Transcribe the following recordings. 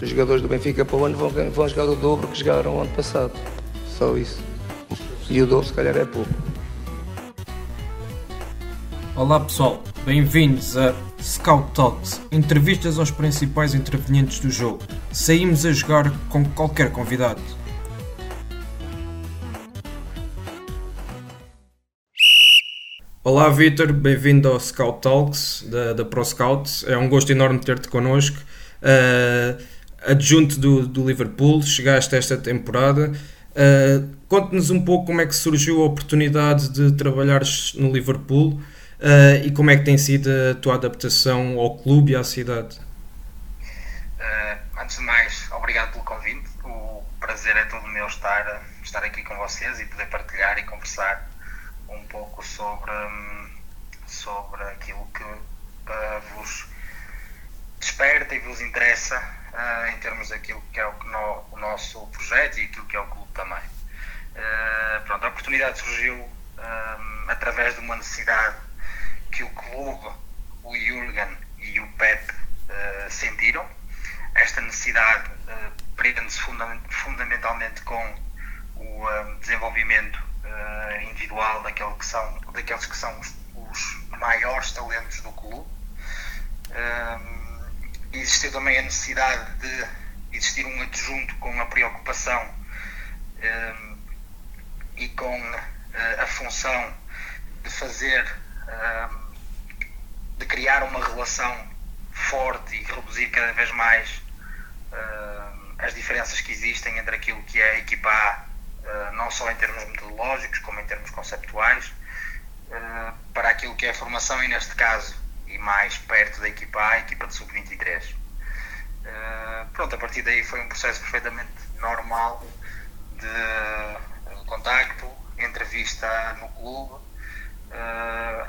Os jogadores do Benfica para o ano vão, vão jogar o dobro que jogaram o ano passado. Só isso. E o dobro se calhar é pouco. Olá pessoal, bem-vindos a Scout Talks, entrevistas aos principais intervenientes do jogo. Saímos a jogar com qualquer convidado. Olá Vitor, bem-vindo ao Scout Talks da, da Pro Scout. É um gosto enorme ter-te connosco. Uh, adjunto do, do Liverpool, chegaste esta temporada. Uh, Conte-nos um pouco como é que surgiu a oportunidade de trabalhares no Liverpool uh, e como é que tem sido a tua adaptação ao clube e à cidade. Uh, antes de mais, obrigado pelo convite. O prazer é todo meu estar, estar aqui com vocês e poder partilhar e conversar um pouco sobre, sobre aquilo que uh, vos desperta e vos interessa uh, em termos daquilo que é o, no, o, nosso projeto e aquilo que é o clube também. Uh, pronto, a oportunidade surgiu através de uma necessidade que o clube, o Jürgen e o Pep sentiram. Esta necessidade prende-se funda fundamentalmente com o desenvolvimento uh, individual daquele que são, daqueles que são os, os maiores talentos do clube. Uh, existiu também a necessidade de existir um adjunto com a preocupação uh, e com a função de fazer, de criar uma relação forte e reduzir cada vez mais as diferenças que existem entre aquilo que é a equipa A eh, não só em termos metodológicos, como em termos conceptuais, eh, para aquilo que é a formação e, neste caso, e mais perto da equipa A, a equipa de sub-23. Eh, pronto, a partir daí foi um processo perfeitamente normal de contacto, entrevista no clube,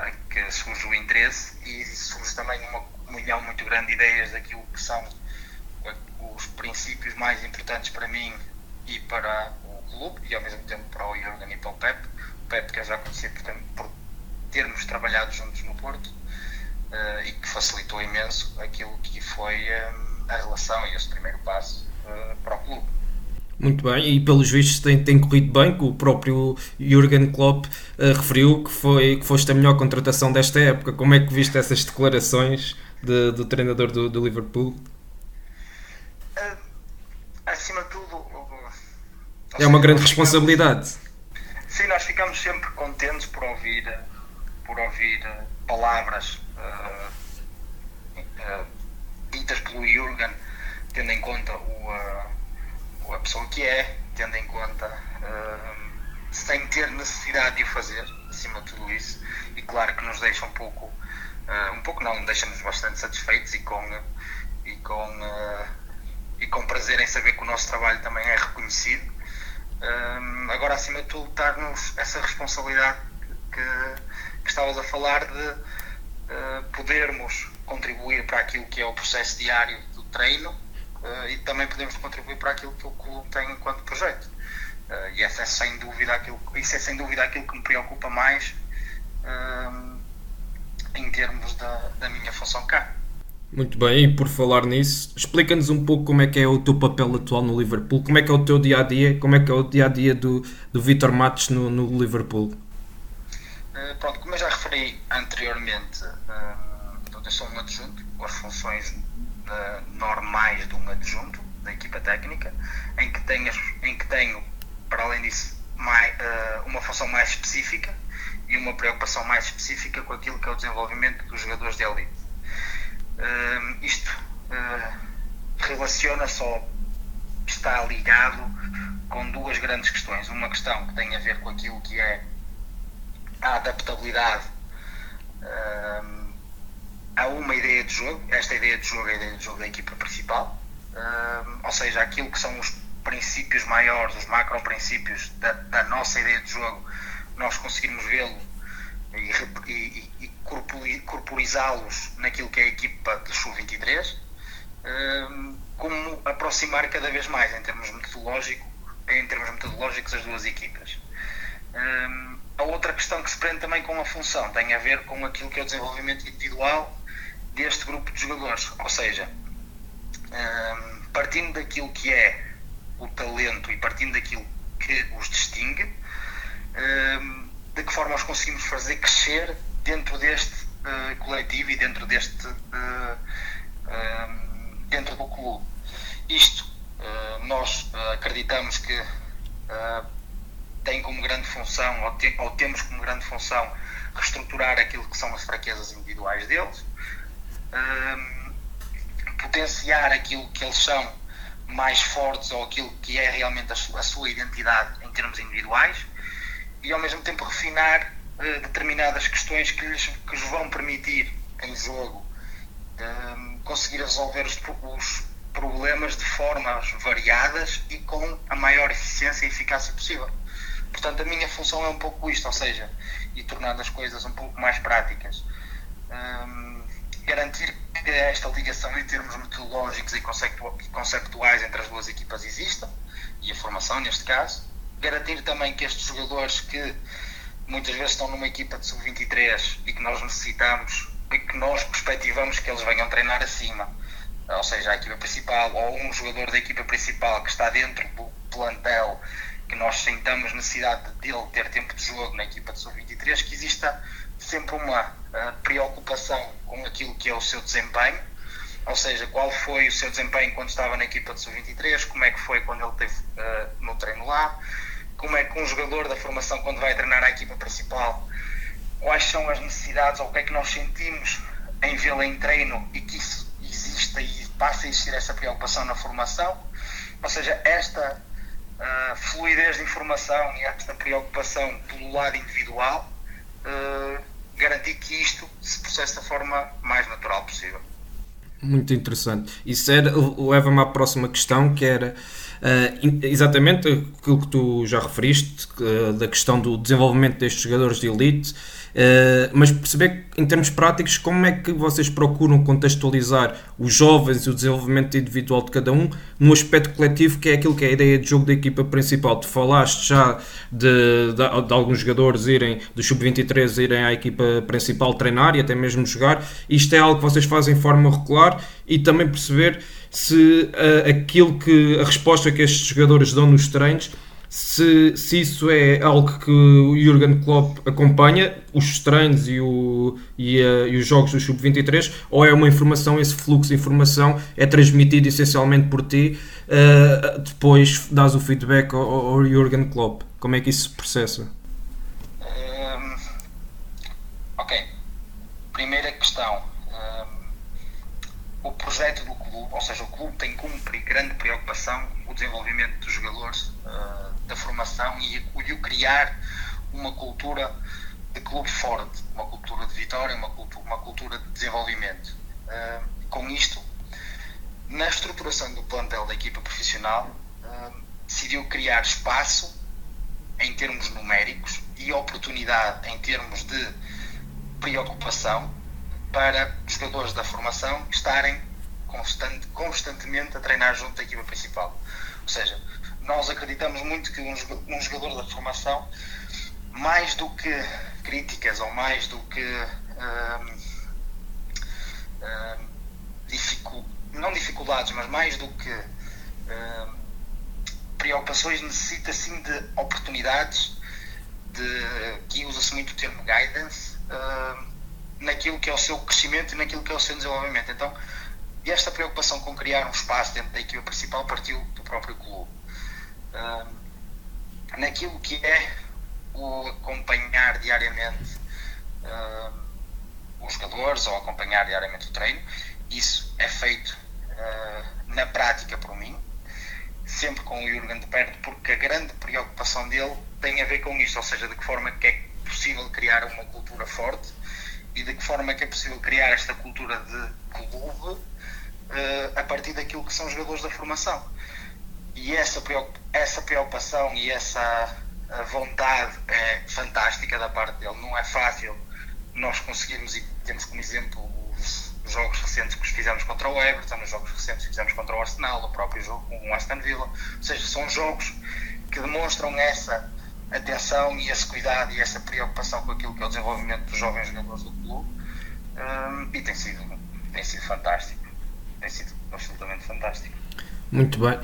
em que surge o interesse e surge também uma comunhão muito grande de ideias daquilo que são os princípios mais importantes para mim e para clube e ao mesmo tempo para o Jürgen e para o Pep. O Pep que eu já conhecia portanto, por termos trabalhado juntos no Porto uh, e que facilitou imenso aquilo que foi uh, a relação e esse primeiro passo uh, para o clube. Muito bem, e pelos vistos tem, tem corrido bem, que o próprio Jürgen Klopp uh, referiu que, foi, que foste a melhor contratação desta época. Como é que viste essas declarações de, do treinador do, do Liverpool? Acima de tudo, é uma grande responsabilidade. Sim, nós ficamos sempre contentes por ouvir, por ouvir eh, palavras ditas pelo Jürgen, tendo em conta o, uh, a pessoa que é, tendo em conta sem ter necessidade de o fazer, acima de tudo isso, e claro que nos deixa um pouco, um pouco não, deixa-nos bastante satisfeitos e com, e com, e com prazer em saber que o nosso trabalho também é reconhecido. Agora, acima de tudo, dar-nos essa responsabilidade que, que estavas a falar de uh, podermos contribuir para aquilo que é o processo diário do treino uh, e também podemos contribuir para aquilo que o clube tem enquanto projeto. Uh, e essa é sem dúvida aquilo, isso é sem dúvida aquilo que me preocupa mais em termos da, da minha função cá. Muito bem, e por falar nisso, explica-nos um pouco como é que é o teu papel atual no Liverpool, como é que é o teu dia a dia, como é que é o dia a dia do, do Vitor Matos no, no Liverpool. Uh, pronto, como eu já referi anteriormente, uh, eu sou um adjunto, com as funções uh, normais de um adjunto da equipa técnica, em que tenho, em que tenho para além disso, mais, uh, uma função mais específica e uma preocupação mais específica com aquilo que é o desenvolvimento dos jogadores de elite Uh, isto uh, relaciona-se ou está ligado com duas grandes questões. Uma questão que tem a ver com aquilo que é a adaptabilidade a uma ideia de jogo. Esta ideia de jogo é a ideia de jogo da equipa principal. ou seja, aquilo que são os princípios maiores, os macro princípios da, da nossa ideia de jogo, nós conseguirmos vê-lo e, e, e corporizá-los naquilo que é a equipa de Sub-23, hum, como aproximar cada vez mais em termos metodológico, em termos metodológicos as duas equipas. Hum, a outra questão que se prende também com a função tem a ver com aquilo que é o desenvolvimento individual deste grupo de jogadores, ou seja, hum, partindo daquilo que é o talento e partindo daquilo que os distingue, de que forma os conseguimos fazer crescer dentro deste uh, coletivo e dentro deste uh, uh, dentro do clube. Isto nós acreditamos que tem como grande função ou, te, ou, temos como grande função reestruturar aquilo que são as fraquezas individuais deles, potenciar aquilo que eles são mais fortes ou aquilo que é realmente a, a sua identidade em termos individuais e ao mesmo tempo refinar uh, determinadas questões que lhes, que vão permitir em jogo uh, conseguir resolver os, os, problemas de formas variadas e com a maior eficiência e eficácia possível. Portanto, a minha função é um pouco isto, ou seja, e tornando as coisas um pouco mais práticas. Garantir que esta ligação em termos metodológicos e conceptuais entre as duas equipas exista, e a formação neste caso, garantir também que estes jogadores que muitas vezes estão numa equipa de sub-23 e que nós necessitamos e que nós perspectivamos que eles venham treinar acima, ou seja, a equipa principal ou um jogador da equipa principal que está dentro do plantel que nós sentamos necessidade dele ter tempo de jogo na equipa de sub-23, que exista sempre uma uh, preocupação com aquilo que é o seu desempenho, ou seja, qual foi o seu desempenho quando estava na equipa de sub-23, como é que foi quando ele esteve uh, no treino lá, como é que um jogador da formação, quando vai treinar a equipa principal, quais são as necessidades ou o que é que nós sentimos em vê-lo em treino e que isso exista e passa a existir essa preocupação na formação. Ou seja, esta uh, fluidez de informação e esta preocupação pelo lado individual uh, garantir que isto se processe da forma mais natural possível. Muito interessante. Isso leva-me à próxima questão, que era uh, exatamente aquilo que tu já referiste, uh, da questão do desenvolvimento destes jogadores de elite, Uh, mas perceber em termos práticos como é que vocês procuram contextualizar os jovens e o desenvolvimento individual de cada um no aspecto coletivo que é aquilo que é a ideia de jogo da equipa principal. Tu falaste já de, de, de alguns jogadores irem do sub-23 irem à equipa principal treinar e até mesmo jogar. Isto é algo que vocês fazem de forma regular e também perceber se uh, aquilo que a resposta que estes jogadores dão nos treinos se, se isso é algo que o Jurgen Klopp acompanha, os treinos e, o, e, a, e os jogos do Sub-23, ou é uma informação, esse fluxo de informação é transmitido essencialmente por ti, uh, depois dás o feedback ao, ao Jurgen Klopp. Como é que isso se processa? Um, ok. Primeira questão. Um, o projeto do ou seja, o clube tem como grande preocupação o desenvolvimento dos jogadores uh, da formação e, e o criar uma cultura de clube forte, uma cultura de vitória, uma cultura, uma cultura de desenvolvimento. Uh, com isto, na estruturação do plantel da equipa profissional, uh, decidiu criar espaço em termos numéricos e oportunidade em termos de preocupação para jogadores da formação estarem constante, constantemente a treinar junto da equipa principal. Ou seja, nós acreditamos muito que um jogador da formação, mais do que críticas ou mais do que hum, hum, dificu não dificuldades, mas mais do que hum, preocupações, necessita sim de oportunidades, de que usa-se muito o termo guidance, naquilo que é o seu crescimento e naquilo que é o seu desenvolvimento. Então, e esta preocupação com criar um espaço dentro da equipa principal partiu do próprio clube naquilo que é o acompanhar diariamente os jogadores ou acompanhar diariamente o treino. Isso é feito uh, na prática por mim, sempre com o Jurgen de perto, porque a grande preocupação dele tem a ver com isto, ou seja, de que forma que é possível criar uma cultura forte e de que forma que é possível criar esta cultura de clube a partir daquilo que são os jogadores da formação. E essa, essa preocupação e essa vontade é fantástica da parte dele. Não é fácil nós conseguirmos, e temos como exemplo os jogos recentes que fizemos contra o Everton, os jogos recentes que fizemos contra o Arsenal, o próprio jogo com o Aston Villa. Ou seja, são jogos que demonstram essa atenção e esse cuidado e essa preocupação com aquilo que é o desenvolvimento dos jovens jogadores do clube. Um, e tem sido, tem sido fantástico. Tem sido absolutamente fantástico. Muito bem.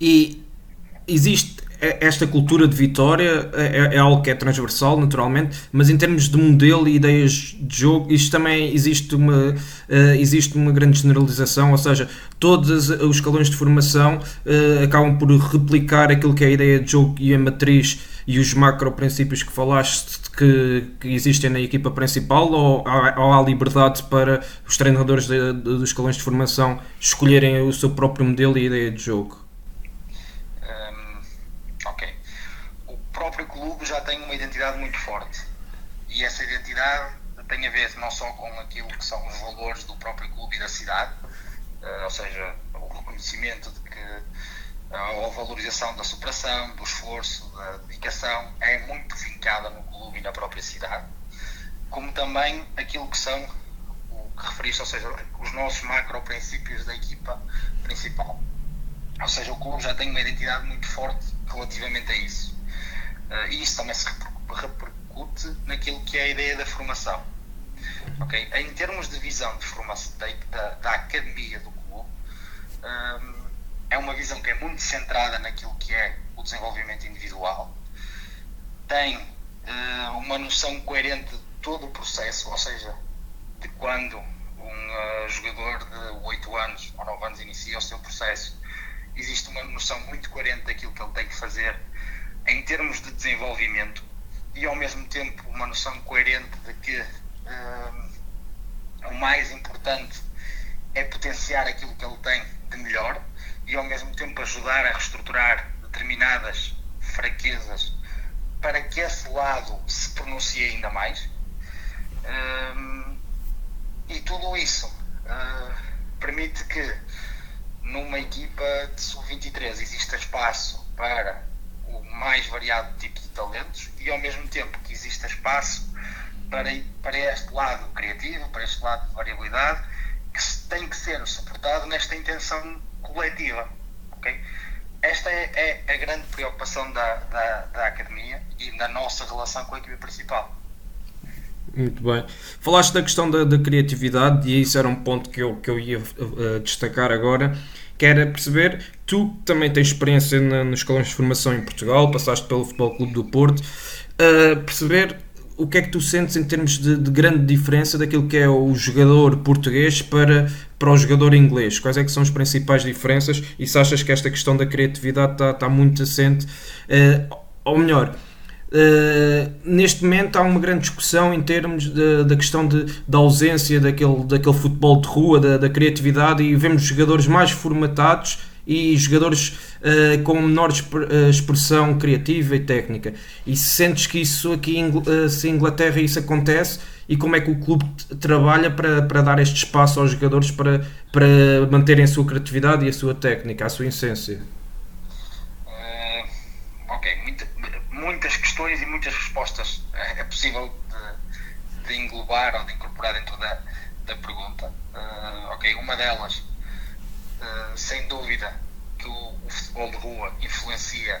E existe esta cultura de vitória é, é, algo que é transversal, naturalmente, mas em termos de modelo e ideias de jogo, isto também existe uma, uh, existe uma grande generalização, ou seja, todos os escalões de formação uh, acabam por replicar aquilo que é a ideia de jogo e a matriz e os macro princípios que falaste que, que existem na equipa principal ou há, ou há liberdade para os treinadores de, de, dos escalões de formação escolherem o seu próprio modelo e ideia de jogo? próprio clube já tem uma identidade muito forte. E essa identidade tem a ver não só com aquilo que são os valores do próprio clube e da cidade, uh, ou seja, o reconhecimento de que uh, a valorização da superação, do esforço, da dedicação é muito vincada no clube e na própria cidade, como também aquilo que são o que referiste, ou seja, os nossos macro princípios da equipa principal. Ou seja, o clube já tem uma identidade muito forte relativamente a isso. Uh, e isso também se repercute naquilo que é a ideia da formação. Okay? Em termos de visão de formação da, da academia do clube, um, ehm, é uma visão que é muito centrada naquilo que é o desenvolvimento individual, tem uh, uma noção coerente de todo o processo, ou seja, de quando um uh, jogador de 8 anos ou 9 anos inicia o seu processo, existe uma noção muito coerente daquilo que ele tem que fazer em termos de desenvolvimento e ao mesmo tempo uma noção coerente de que uh, o mais importante é potenciar aquilo que ele tem de melhor e ao mesmo tempo ajudar a reestruturar determinadas fraquezas para que esse lado se pronuncie ainda mais. Uh, e tudo isso uh, permite que numa equipa de sub-23 exista espaço para o mais variado tipo de talentos e ao mesmo tempo que exista espaço para, para este lado criativo, para este lado de variabilidade, que tem que ser suportado nesta intenção coletiva. Okay? Esta é, é a grande preocupação da, da, da academia e da nossa relação com a equipe principal. Muito bem. Falaste da questão da, da, criatividade e isso era um ponto que eu, que eu ia uh, destacar agora que perceber, tu também tens experiência na, nos escalões de formação em Portugal, passaste pelo Futebol Clube do Porto, uh, perceber o que é que tu sentes em termos de, de, grande diferença daquilo que é o jogador português para, para o jogador inglês? Quais é que são as principais diferenças? E se achas que esta questão da criatividade está, está muito assente? Uh, ou melhor, Uh, neste momento há uma grande discussão em termos de, da questão de, da ausência daquele, daquele futebol de rua, da, da criatividade, e vemos jogadores mais formatados e jogadores uh, com menor eh, expressão criativa e técnica. E sentes que isso aqui uh, se em Inglaterra isso acontece e como é que o clube trabalha para, para dar este espaço aos jogadores para, para manterem a sua criatividade e a sua técnica, a sua essência? muitas questões e muitas respostas é, possível de, de, englobar ou de incorporar dentro da, da pergunta. Ok, uma delas, uh, sem dúvida, que o, o, futebol de rua influencia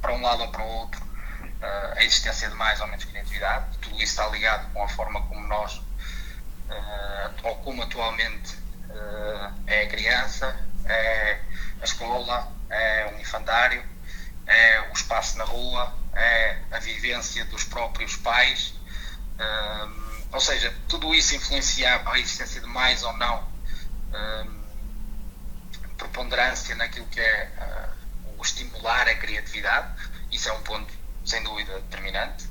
para um lado ou para o outro uh, a existência de mais ou menos criatividade. Tudo isso está ligado com a forma como nós, ou como atualmente é a criança, é a escola, é o infantário é o espaço na rua, é a vivência dos próprios pais, ou seja, tudo isso influencia a existência de mais ou não um, preponderância naquilo que é uh, o estimular a criatividade, isso é um ponto sem dúvida determinante.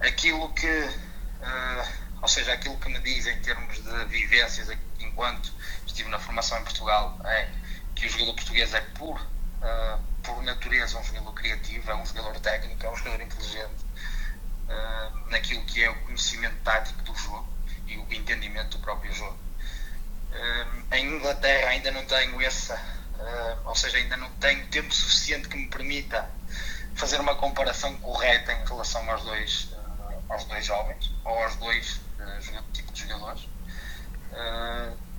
Aquilo que, uh, ou seja, aquilo que me diz em termos de vivências enquanto estive na formação em Portugal é que o jogador português é por uh, por natureza, um jogador criativo, é um jogador técnico, é um jogador inteligente naquilo que é o conhecimento tático do jogo e o entendimento do próprio jogo. Uh, Inglaterra ainda não tenho essa, uh, ou seja, ainda não tenho tempo suficiente que me permita fazer uma comparação correta em relação aos dois, uh, aos dois jovens ou aos dois tipos de jogadores.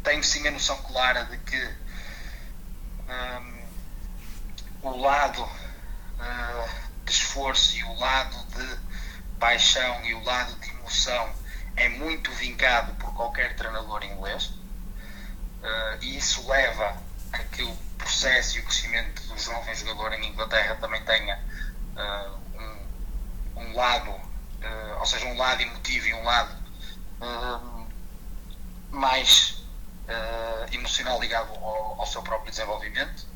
tenho sim a noção clara de que um, o lado de esforço e o lado de paixão e o lado de emoção é muito vincado por qualquer treinador inglês uh, e isso leva a que o processo e o crescimento do jovem jogador em Inglaterra também tenha uh, um, um, lado, uh, ou seja, um lado emotivo e um lado mais emocional ligado ao, ao, seu próprio desenvolvimento.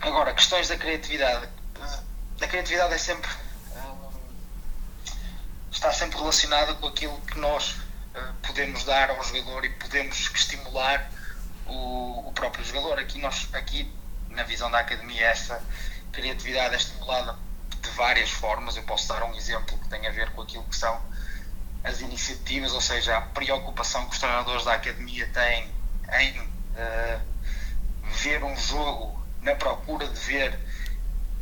agora, questões da criatividade. A criatividade é sempre está sempre relacionada com aquilo que nós podemos dar ao jogador e podemos estimular o, o, próprio jogador. Aqui, nós, aqui, na visão da academia, essa criatividade é estimulada de várias formas. Eu posso dar um exemplo que tem a ver com aquilo que são as iniciativas, ou seja, a preocupação que os treinadores da academia têm em uh, ver um jogo na procura de ver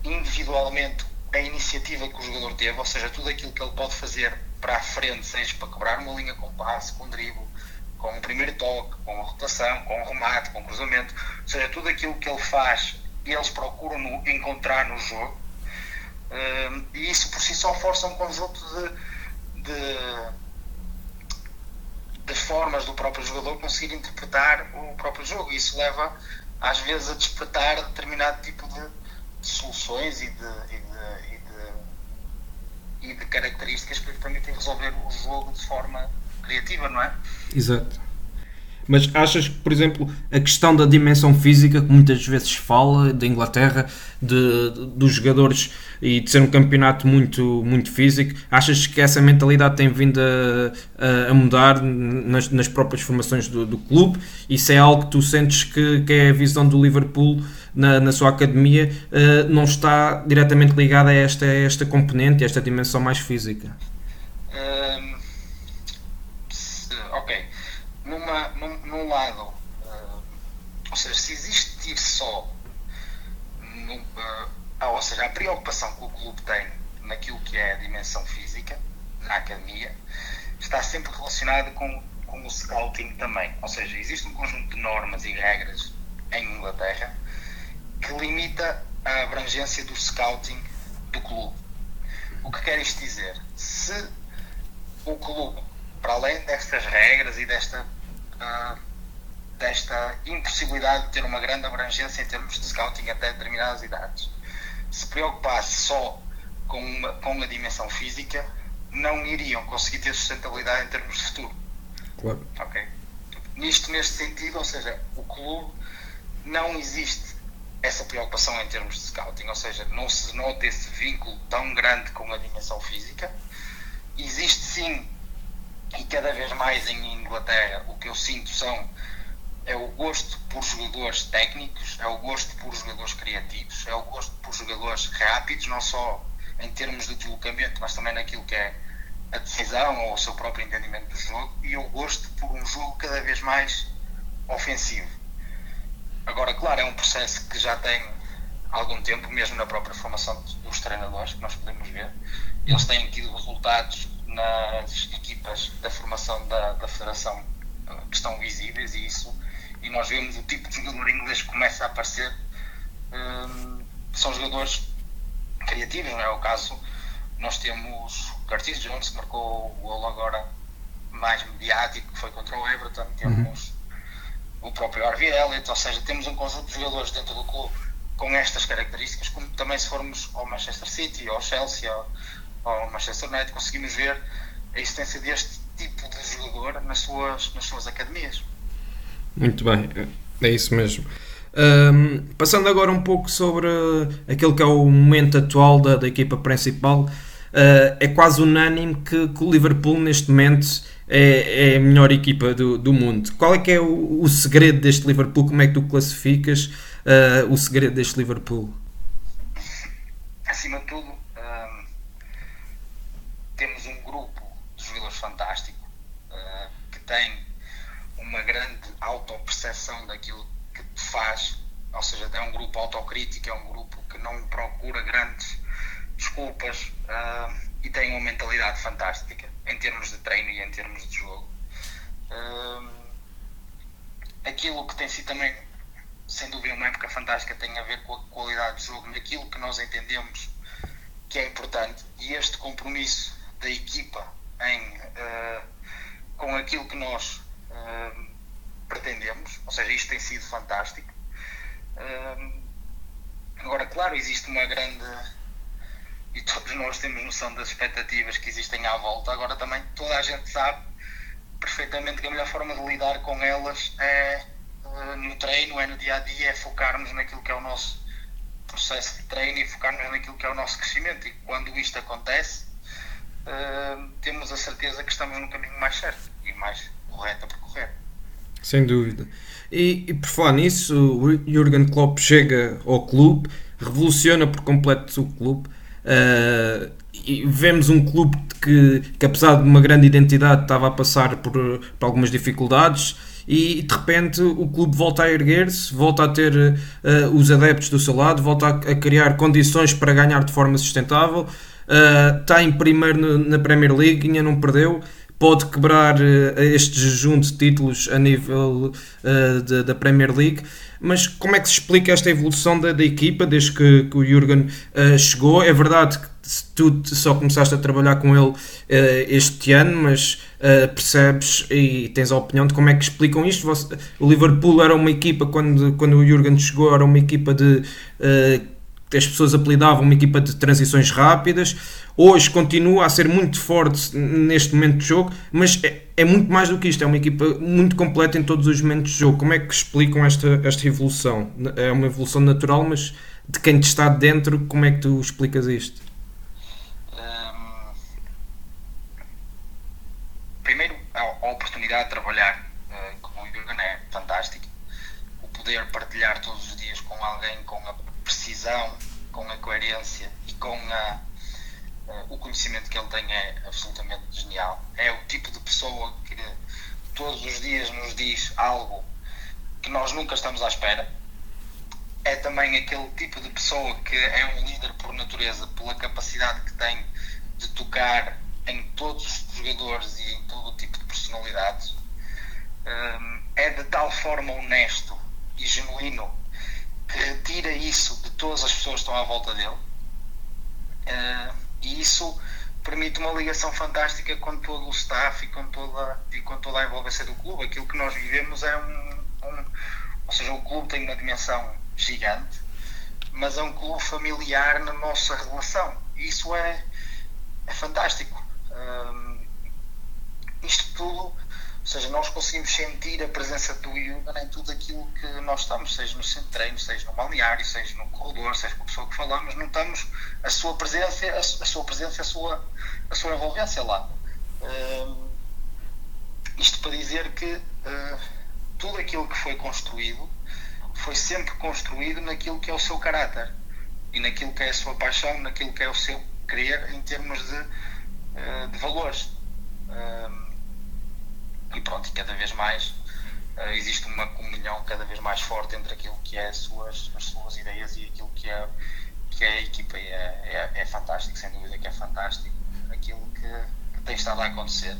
individualmente a iniciativa que o jogador teve, ou seja, tudo aquilo que ele pode fazer para a frente, seja para quebrar uma linha com passe, com drible, com um primeiro toque, com uma rotação, com um remate, com um cruzamento, ou seja, tudo aquilo que ele faz, eles procuram no, encontrar no jogo, uh, e isso por si só força um conjunto de, de, de formas do próprio jogador conseguir interpretar o próprio jogo, e isso leva às vezes a despertar determinado tipo de, de soluções e de, e e de características que lhe permitem resolver o jogo de forma criativa, não é? Exato. Mas achas que, por exemplo, a questão da dimensão física, que muitas vezes fala da Inglaterra, de, de, dos jogadores e de ser um campeonato muito, muito físico, achas que essa mentalidade tem vindo a, a mudar nas, nas, próprias formações do, do, clube? Isso é algo que tu sentes que, que é a visão do Liverpool na, na sua academia, uh, não está diretamente ligada a esta, a esta componente, a esta dimensão mais física? Um, ok. Numa, num, num lado, uh, ou seja, se existir só, no, uh, ou seja, a preocupação que o clube tem naquilo que é a dimensão física, na academia, está sempre relacionada com, com o scouting também. Ou seja, existe um conjunto de normas e regras em Inglaterra que limita a abrangência do scouting do clube. O que quer isto dizer? Se o clube, para além destas regras e desta, uh, desta impossibilidade de ter uma grande abrangência em termos de scouting até determinadas idades, se preocupasse só com, uma, com a dimensão física, não iriam conseguir ter sustentabilidade em termos de futuro. Claro. Okay? Nisto, neste sentido, ou seja, o clube não existe essa preocupação em termos de scouting, ou seja, não se nota esse vínculo tão grande com a dimensão física. Existe sim, e cada vez mais em Inglaterra, o que eu sinto são é o gosto por jogadores técnicos, é o gosto por jogadores criativos, é o gosto por jogadores rápidos, não só em termos de deslocamento, mas também naquilo que é a decisão ou o seu próprio entendimento do jogo, e o gosto por um jogo cada vez mais ofensivo Agora, claro, é um processo que já tem algum tempo, mesmo na própria formação dos treinadores, que nós podemos ver. Eles têm tido resultados nas equipas da formação da, da Federação eh, que estão visíveis e isso e nós vemos o tipo de jogador inglês que começa a aparecer. Um, são jogadores criativos, não é o caso. Nós temos o Curtis Jones que marcou o gol agora mais mediático que foi contra o Everton. Temos uhum o próprio Harvey Elliott, ou seja, temos um conjunto de jogadores dentro do clube com estas características, como também se formos ao Manchester City, ao Chelsea, ao, ao Manchester United, conseguimos ver a existência deste tipo de jogador nas suas, nas suas academias. Muito bem, é isso mesmo. Um, passando agora um pouco sobre aquele que é o momento atual da, da equipa principal, uh, é quase unânime que, que, o Liverpool neste momento é, é a melhor equipa do, do mundo. Qual é que é o, o segredo deste Liverpool? Como é que tu classificas uh, o segredo deste Liverpool? Acima de tudo, um, temos um grupo de jogadores fantástico uh, que tem uma grande autopercepção daquilo que faz, ou seja, é um grupo autocrítico, é um grupo que não procura grandes desculpas uh, e tem uma mentalidade fantástica em termos de treino e em termos de jogo. Uh, aquilo que tem sido também, sem dúvida, uma época fantástica tem a ver com a qualidade de jogo, naquilo que nós entendemos que é importante e este compromisso da equipa em, uh, com aquilo que nós pretendemos, ou seja, isto tem sido fantástico. Agora, claro, existe uma grande. E todos nós temos noção das expectativas que existem à volta. Agora, também toda a gente sabe perfeitamente que a melhor forma de lidar com elas é no treino, é no dia a dia, é focarmos naquilo que é o nosso processo de treino e focarmos naquilo que é o nosso crescimento. E quando isto acontece, uh, temos a certeza que estamos no caminho mais certo e mais correto a percorrer. Sem dúvida. E, e por falar nisso, o Jurgen Klopp chega ao clube, revoluciona por completo o clube. Uh, e vemos um clube que, que, apesar de uma grande identidade, estava a passar por, por algumas dificuldades e de repente o clube volta a erguer-se, volta a ter uh, os adeptos do seu lado, volta a, a, criar condições para ganhar de forma sustentável. Uh, está em primeiro na Premier League, ainda não perdeu. Pode quebrar uh, este jejum de títulos a nível de, da Premier League. Mas como é que se explica esta evolução da, da equipa desde que, que o Jurgen chegou? É verdade que tu só começaste a trabalhar com ele uh, este ano, mas uh, percebes e tens a opinião de como é que explicam isto. Você, o Liverpool era uma equipa, quando, quando o Jurgen chegou, era uma equipa de. As pessoas apelidavam uma equipa de transições rápidas. Hoje continua a ser muito forte neste momento de jogo, mas é, é, muito mais do que isto. É uma equipa muito completa em todos os momentos de jogo. Como é que explicam esta, esta evolução? É uma evolução natural, mas de quem te está dentro, como é que tu explicas isto? oportunidade de trabalhar uh, com o Jürgen é fantástica. O poder partilhar todos os dias com alguém com a precisão, com a coerência e com a, uh, o conhecimento que ele tem é absolutamente genial. É o tipo de pessoa que todos os dias nos diz algo que nós nunca estamos à espera. É também aquele tipo de pessoa que é um líder por natureza, pela capacidade que tem de tocar em todos os jogadores e em todo o tipo de personalidades, um, é de tal forma honesto e genuíno retira isso de todas as pessoas que estão à volta dele. Uh, e isso permite uma ligação fantástica com todo o staff e com toda, e com toda a envolvência do clube. Aquilo que nós vivemos é um, um ou seja, o clube tem uma dimensão gigante, mas é um clube familiar na nossa relação. Isso é, é fantástico. Um, isto tudo, ou seja, nós conseguimos sentir a presença do Yuga em tudo aquilo que nós estamos, seja no centro de treino, seja no balneário, seja no corredor, seja com a pessoa que falamos, notamos a sua presença, a, sua presença, a sua, a sua envolvência lá. Um, isto para dizer que uh, tudo aquilo que foi construído foi sempre construído naquilo que é o seu caráter e naquilo que é a sua paixão, naquilo que é o seu querer em termos de eh, de valores. Pronto, e cada vez mais eh, existe uma comunhão cada vez mais forte entre aquilo que é as suas, as suas ideias e aquilo que é, que é a equipa. E é, é, é fantástico, sem dúvida que é fantástico aquilo que, que tem estado a acontecer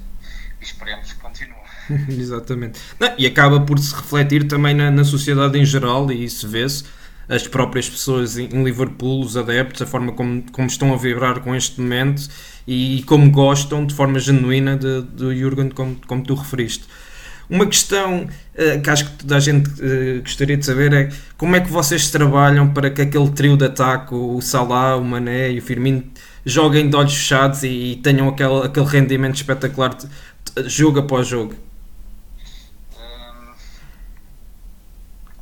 e esperemos que continue. Exatamente. Não, e acaba por se refletir também na, na sociedade em geral, e isso vê-se as próprias pessoas em Liverpool, os adeptos, a forma como, como estão a vibrar com este momento e como gostam de forma genuína de, do Jurgen, como, como tu referiste. Uma questão uh, que acho que toda a gente uh, gostaria de saber é como é que vocês trabalham para que aquele trio de ataque, o Salah, o Mané e o Firmino, joguem de olhos fechados e, e tenham aquele, aquele rendimento espetacular de, de, jogo após jogo?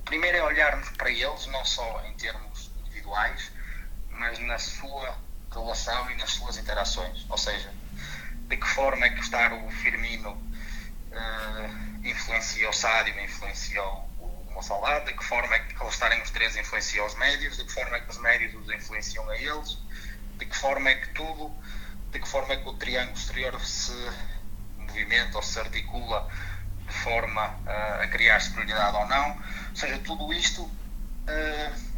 Primeiro é olharmos para eles, não só em termos individuais, mas na sua relação e nas suas interações. Ou seja, de que forma é que estar o Firmino uh, influencia o Sádio, influencia o Mossalá, de que forma é que eles estarem os três influencia os médios, de que forma é que os médios os influenciam a eles, de que forma é que tudo, de que forma é que o triângulo exterior se movimenta ou se articula de forma uh, a criar superioridade ou não. Ou seja, tudo isto uh,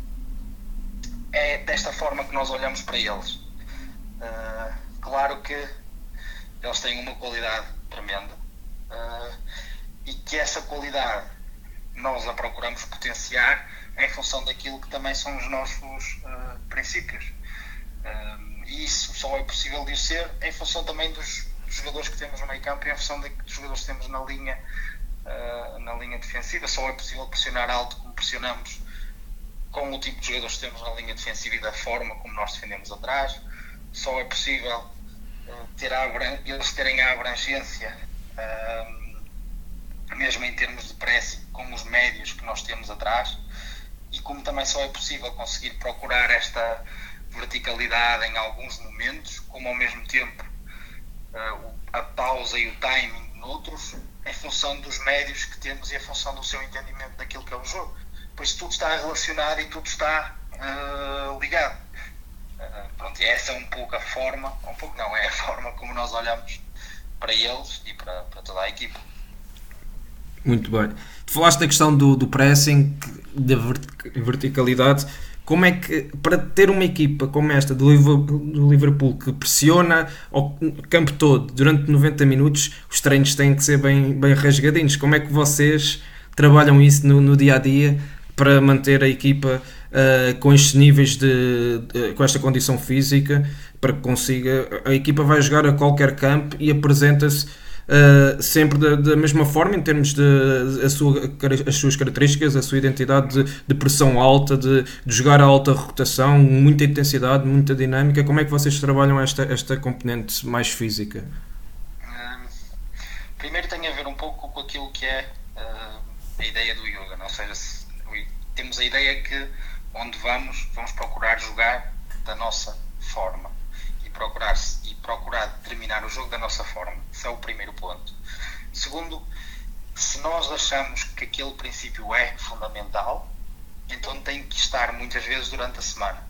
é desta forma que nós olhamos para eles. Uh, claro que eles têm uma qualidade tremenda e que essa qualidade nós a procuramos potenciar em função daquilo que também são os nossos princípios. e isso só é possível de ser em função também dos jogadores que temos no meio campo e em função dos jogadores que temos na linha, uh, na linha defensiva. Só é possível pressionar alto como pressionamos com o tipo de jogadores que temos na linha defensiva e da forma como nós defendemos atrás. Só é possível uh, ter a, eles terem a abrangência, uh, mesmo em termos de pressing, com os médios que nós temos atrás. E como também só é possível conseguir procurar esta verticalidade em alguns momentos, como ao mesmo tempo uh, a pausa e o timing noutros em função dos médios que temos e em função do seu entendimento daquilo que é o jogo. Pois tudo está relacionado e tudo está uh, ligado. Pronto, essa é um pouco a forma, um pouco não, é a forma como nós olhamos para eles e para, para toda a equipa. Muito bem. Falaste da questão do, do pressing, da verticalidade. Como é que, para ter uma equipa como esta do Liverpool que pressiona o campo todo durante 90 minutos, os treinos têm que ser bem, bem rasgadinhos. Como é que vocês trabalham isso no, no dia a dia para manter a equipa uh, com estes níveis de, de, com esta condição física para que consiga a equipa vai jogar a qualquer campo e apresenta-se uh, sempre da, da, mesma forma, em termos de a sua, as suas características, a sua identidade de, de pressão alta, de, de, jogar a alta rotação, muita intensidade, muita dinâmica. Como é que vocês trabalham esta, esta componente mais física? Primeiro tem a ver um pouco com aquilo que é uh, a ideia do yoga, não? ou seja, se, temos a ideia que onde vamos, vamos procurar jogar da nossa forma e procurar e procurar terminar o jogo da nossa forma. Esse é o primeiro ponto. Segundo, se nós achamos que aquele princípio é fundamental, então tem que estar muitas vezes durante a semana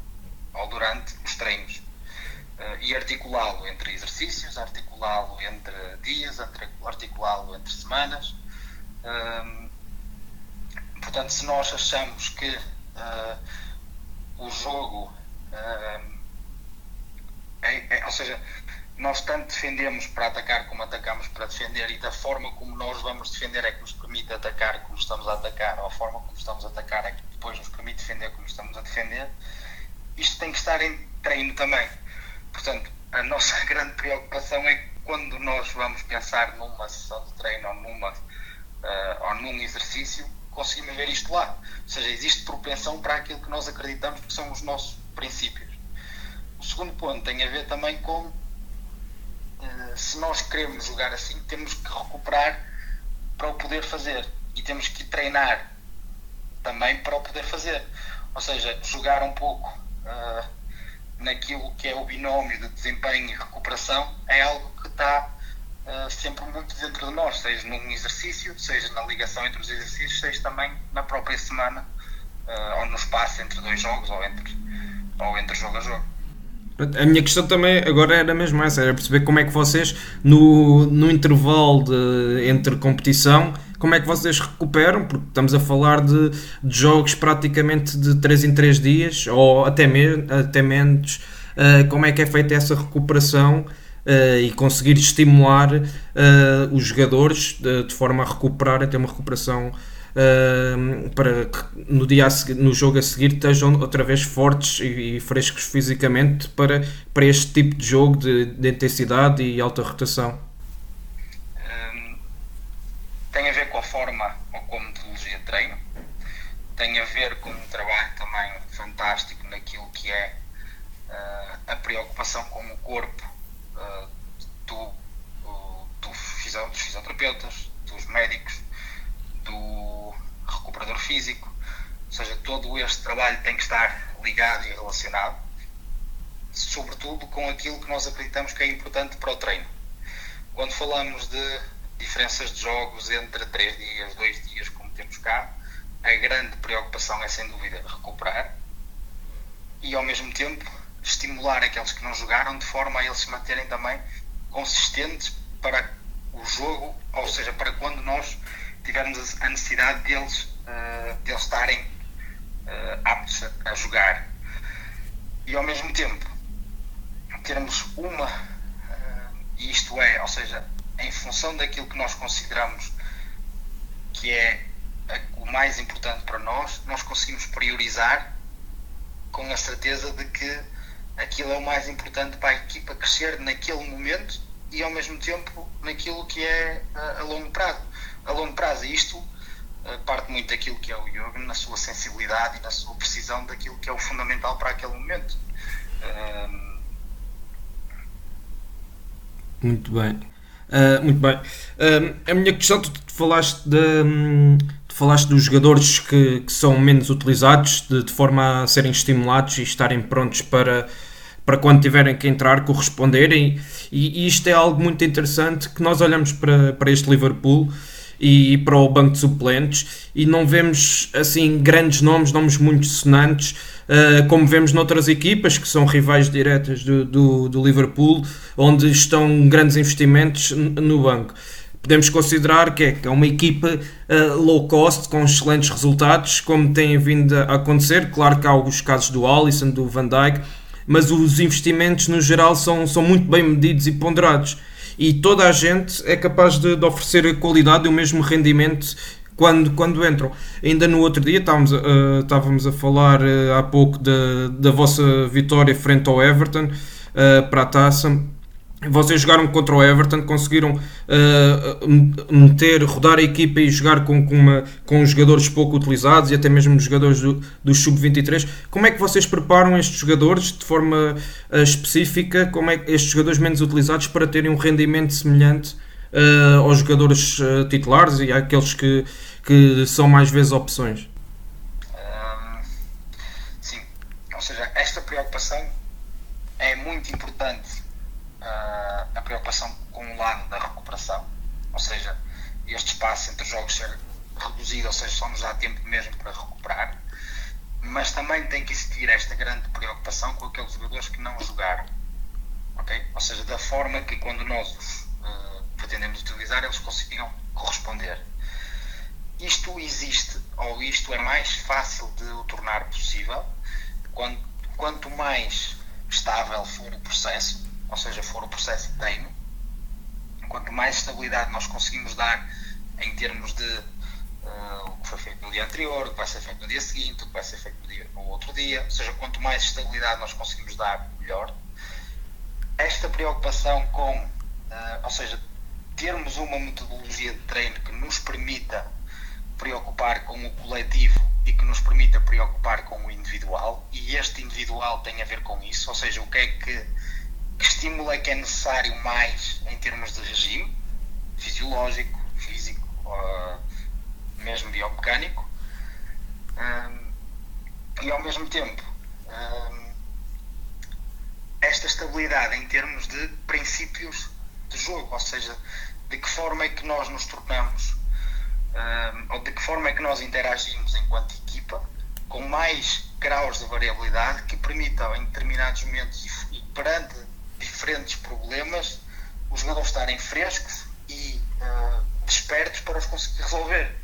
ou durante os treinos uh, e articulá-lo entre exercícios, articulá-lo entre dias, articulá-lo entre semanas. Uh, portanto, se nós achamos que o jogo é, é, ou seja, nós tanto defendemos para atacar como atacamos para defender e da forma como nós vamos defender é que nos permite atacar como estamos a atacar ou a forma como estamos a atacar é que depois nos permite defender como estamos a defender. Isto tem que estar em treino também. Portanto a nossa grande preocupação é que quando nós vamos pensar numa sessão de treino ou, numa, uh, ou num exercício conseguimos ver isto lá. Ou seja, existe propensão para aquilo que nós acreditamos que são os nossos princípios. O segundo ponto tem a ver também com eh, se nós queremos jogar assim, temos que recuperar para o poder fazer. E temos que treinar também para o poder fazer. Ou seja, jogar um pouco uh, naquilo que é o binómio de desempenho e recuperação é algo que está uh, sempre muito dentro de nós, seja num exercício, seja na ligação entre os exercícios, seja também na própria semana uh, ou no espaço entre dois jogos ou entre, ou entre jogo a jogo. A minha questão também agora era mesmo essa, era perceber como é que vocês, no, no intervalo de, entre competição, como é que vocês recuperam, porque estamos a falar de, de jogos praticamente de 3 em 3 dias, ou até, me, até menos, uh, como é que é feita essa recuperação uh, e conseguir estimular uh, os jogadores de, de, forma a recuperar, a ter uma recuperação uh, para que no, dia seguir, no jogo a seguir estejam outra vez fortes e, e, frescos fisicamente para, para este tipo de jogo de, de intensidade e alta rotação? Um, tem a ver com a forma ou com a metodologia de treino, tem a ver com um trabalho também fantástico naquilo que é a preocupação com o corpo uh, do, do, dos fisioterapeutas, dos médicos, do recuperador físico, ou seja, todo este trabalho tem que estar ligado e relacionado, sobretudo com aquilo que nós acreditamos que é importante para o treino. Quando falamos de diferenças de jogos entre 3 dias, 2 dias, como temos cá, a grande preocupação é sem dúvida recuperar e ao mesmo tempo estimular aqueles que não jogaram de forma a eles se manterem também consistentes para o jogo, ou seja, para quando nós tivermos a necessidade deles, uh, deles estarem uh, aptos a, a, jogar. E ao mesmo tempo termos uma, uh, isto é, ou seja, em função daquilo que nós consideramos que é o mais importante para nós, nós conseguimos priorizar com a certeza de que aquilo é o mais importante para a equipa crescer naquele momento e ao mesmo tempo naquilo que é a, a longo prazo. A longo prazo, e isto uh, parte muito daquilo que é o yoga, na sua sensibilidade e na sua precisão daquilo que é o fundamental para aquele momento. Uh, muito bem. Uh, muito bem. a minha questão, tu, falaste de, um, tu falaste dos jogadores que, que são menos utilizados, de, de, forma a serem estimulados e estarem prontos para, para quando tiverem que entrar corresponderem. E, e isto é algo muito interessante que nós olhamos para, para este Liverpool e para o banco de suplentes e não vemos assim grandes nomes, nomes muito sonantes, uh, como vemos noutras equipas que são rivais diretas do, do, do Liverpool, onde estão grandes investimentos no banco podemos considerar que é, é uma equipa uh, low cost com excelentes resultados, como tem vindo a acontecer. Claro que há alguns casos do Alisson, do Van Dijk, mas os investimentos no geral são, são muito bem medidos e ponderados. E toda a gente é capaz de, de oferecer qualidade e o mesmo rendimento quando, quando entram. Ainda no outro dia estávamos, uh, estávamos a falar uh, há pouco da, da vossa vitória frente ao Everton para a taça vocês jogaram contra o Everton, conseguiram uh, meter, rodar a equipa e jogar com, com, uma, com jogadores pouco utilizados e até mesmo jogadores do, do Sub-23. Como é que vocês preparam estes jogadores de forma uh, específica, como é estes jogadores menos utilizados para terem um rendimento semelhante uh, aos jogadores titulares e àqueles que, que são mais vezes opções? Um, sim, ou seja, esta preocupação é muito importante a preocupação com o lado da recuperação, ou seja, este espaço entre jogos ser reduzido, ou seja, só nos dá tempo mesmo para recuperar, mas também tem que existir esta grande preocupação com aqueles jogadores que não jogaram, ok? Ou seja, da forma que quando nós os uh, pretendemos utilizar, eles consigam corresponder. Isto existe, ou isto é mais fácil de o tornar possível, quando, quanto mais estável for o processo, ou seja, for o processo de treino, quanto mais estabilidade nós conseguimos dar em termos de uh, o que foi feito no dia anterior, o que vai ser feito no dia seguinte, o que vai ser feito no, dia, no outro dia, ou seja, quanto mais estabilidade nós conseguimos dar, melhor. Esta preocupação com, uh, ou seja, termos uma metodologia de treino que nos permita preocupar com o coletivo e que nos permita preocupar com o individual, e este individual tem a ver com isso, ou seja, o que é que que estímulo é que é necessário mais em termos de regime fisiológico, físico, uh, mesmo biomecânico, um, e ao mesmo tempo um, esta estabilidade em termos de princípios de jogo, ou seja, de que forma é que nós nos tornamos, um, ou de que forma é que nós interagimos enquanto equipa, com mais graus de variabilidade que permitam em determinados momentos e perante diferentes problemas, os jogadores estarem frescos e uh, despertos para os conseguir resolver.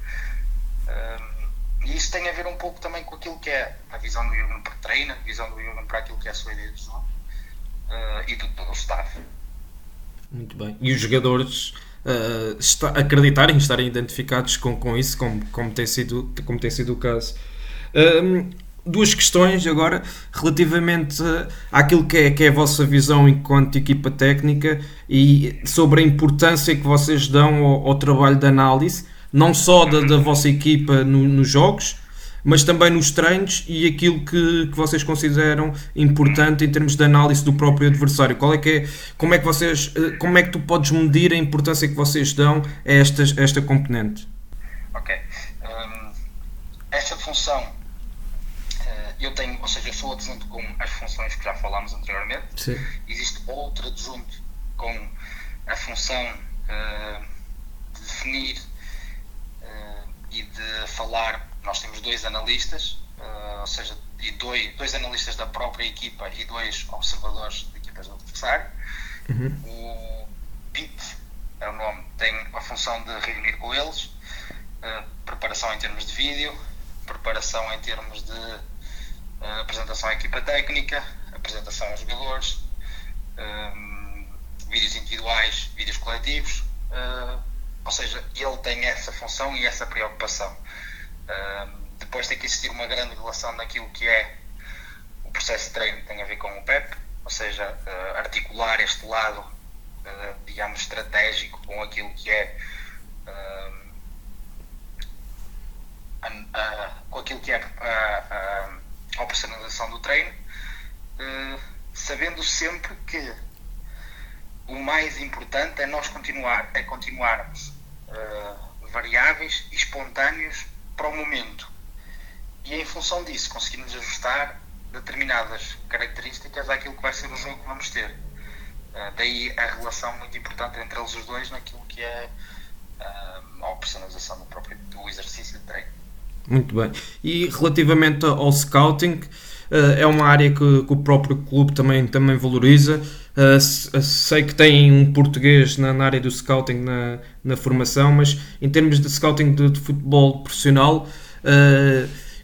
Uh, e isso tem a ver um pouco também com aquilo que é a visão do Jürgen para treino, a visão do Jürgen para aquilo que é a sua ideia de jogo uh, e do todo o staff. Muito bem. E os jogadores uh, está, acreditarem, estarem identificados com, com isso, como, como, tem sido, como tem sido o caso. Uh, duas questões agora relativamente àquilo que é, que é a vossa visão enquanto equipa técnica e sobre a importância que vocês dão ao, ao trabalho de análise, não só da, da vossa equipa no, nos jogos, mas também nos treinos e aquilo que, que vocês consideram importante em termos de análise do próprio adversário. Qual é que é, como é que vocês, como é que tu podes medir a importância que vocês dão a esta, a esta componente? Ok. Um, esta função eu tenho, ou seja, eu sou adjunto com as funções que já falámos anteriormente. Sim. Existe outro adjunto com a função uh, de definir uh, e de falar. Nós temos dois analistas, uh, ou seja, e dois, dois analistas da própria equipa e dois observadores de equipas do adversário. Uhum. O PIT é o nome, tem a função de reunir com eles preparação em termos de vídeo, preparação em termos de apresentação à equipa técnica, apresentação aos jogadores, um, vídeos individuais, vídeos coletivos, uh, ou seja, ele tem essa função e essa preocupação. Uh, depois tem que existir uma grande relação naquilo que é o processo de treino que tem a ver com o PEP, ou seja, uh, articular este lado, uh, digamos, estratégico com aquilo que é com aquilo que é a, operacionalização do treino, sabendo sempre que o mais importante é nós continuar, é continuarmos variáveis e espontâneos para o momento. E em função disso conseguimos ajustar determinadas características àquilo que vai ser o jogo que vamos ter. Uh, daí a relação muito importante entre eles os dois naquilo que é uh, a operacionalização do próprio do exercício de treino. Muito bem. E relativamente ao scouting, uh, é uma área que, que, o próprio clube também, também valoriza. sei que tem um português na, na área do scouting na, na, formação, mas em termos de scouting de, de futebol profissional,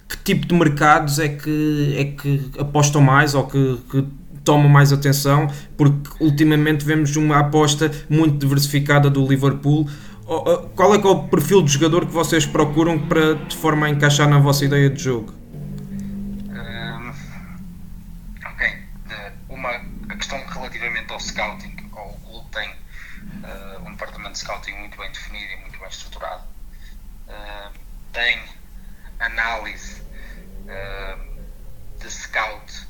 que tipo de mercados é que, é que apostam mais ou que, que tomam mais atenção, porque ultimamente vemos uma aposta muito diversificada do Liverpool. Qual é, que é o perfil de jogador que vocês procuram para de forma a encaixar na vossa ideia de jogo? Um, ok, uma a questão relativamente ao scouting, o clube tem uh, um departamento de scouting muito bem definido e muito bem estruturado. Uh, tem análise uh, de scout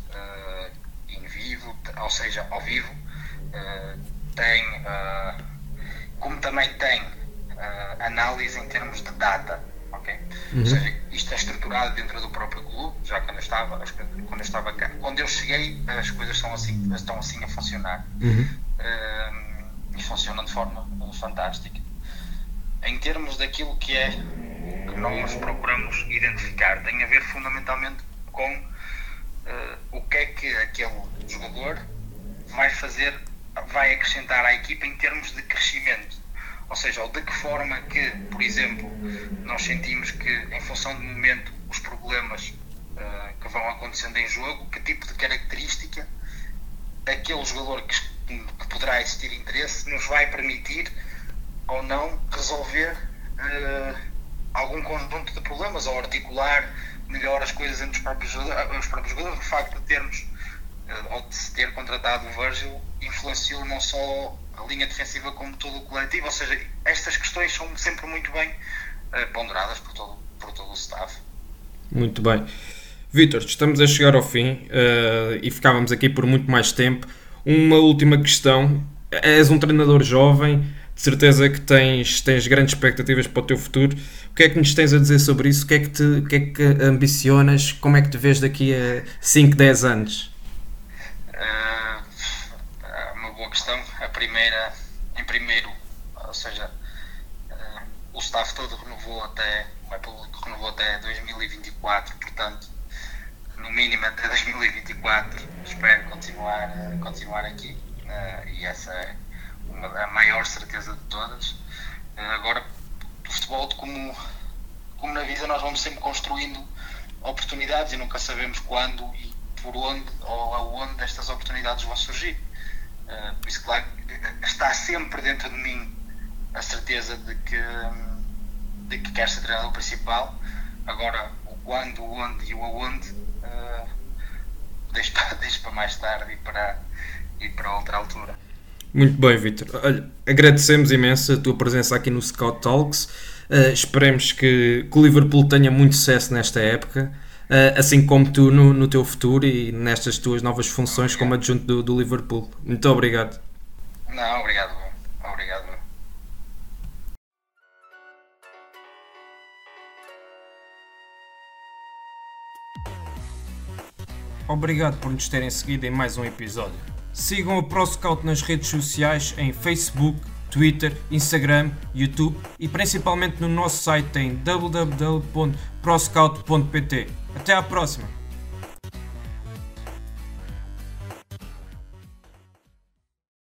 em vivo, ou seja, ao vivo, uh, tem, como também tem análise em termos de data. Okay? Uhum. Ou seja, isto é estruturado dentro do próprio clube, já quando eu estava, quando eu estava cá. Quando eu cheguei, as coisas estão assim, estão assim a funcionar. Uhum. e funcionam de forma fantástica. Em termos daquilo que é que nós procuramos identificar tem a ver fundamentalmente com uh, o que é que aquele jogador vai fazer, vai acrescentar à equipa em termos de crescimento. Ou seja, ou de que forma que, por exemplo, nós sentimos que, em função do momento, os problemas uh, que vão acontecendo em jogo, que tipo de característica aquele jogador que, que poderá existir interesse nos vai permitir ou não resolver uh, algum conjunto de problemas ou articular melhor as coisas entre os próprios jogadores. Os próprios jogadores. O facto de termos, eh, ou de se ter contratado o Virgil, influenciou não só a linha defensiva como todo o coletivo. Ou seja, estas questões são sempre muito bem uh, ponderadas por todo, por todo o staff. Muito bem. Vitor, estamos a chegar ao fim uh, e ficávamos aqui por muito mais tempo. Uma última questão. És um treinador jovem, de certeza que tens, tens grandes expectativas para o teu futuro. O que é que nos tens a dizer sobre isso? O que é que, te, o que, é que ambicionas? Como é que te vês daqui a 5, 10 anos? Uh, questão. A primeira, em primeiro, ou seja, uh, o staff todo renovou até, o público renovou até 2024, portanto, no mínimo até 2024, espero continuar, continuar aqui. Uh, e essa é uma, a maior certeza de todas. Eh, agora, o futebol, como, como na vida, nós vamos sempre construindo oportunidades e nunca sabemos quando e por onde ou aonde estas oportunidades vão surgir. Uh, por isso, claro, está sempre dentro de mim a certeza de que, de que quero ser treinador principal. Agora, o quando, o onde e o aonde, uh, deixo, para, deixo para mais tarde e para, e para outra altura. Muito bem, Vitor. Agradecemos imenso a tua presença aqui no Scout Talks. Uh, esperemos que, que, o Liverpool tenha muito sucesso nesta época, assim como tu no, no, teu futuro e nestas tuas novas funções obrigado. como adjunto do, do, Liverpool. Muito obrigado. Não, obrigado. Obrigado. Obrigado por nos terem seguido em mais um episódio. Sigam o ProScout nas redes sociais em Facebook, Twitter, Instagram, YouTube e principalmente no nosso site em www.proscout.pt. Até à próxima!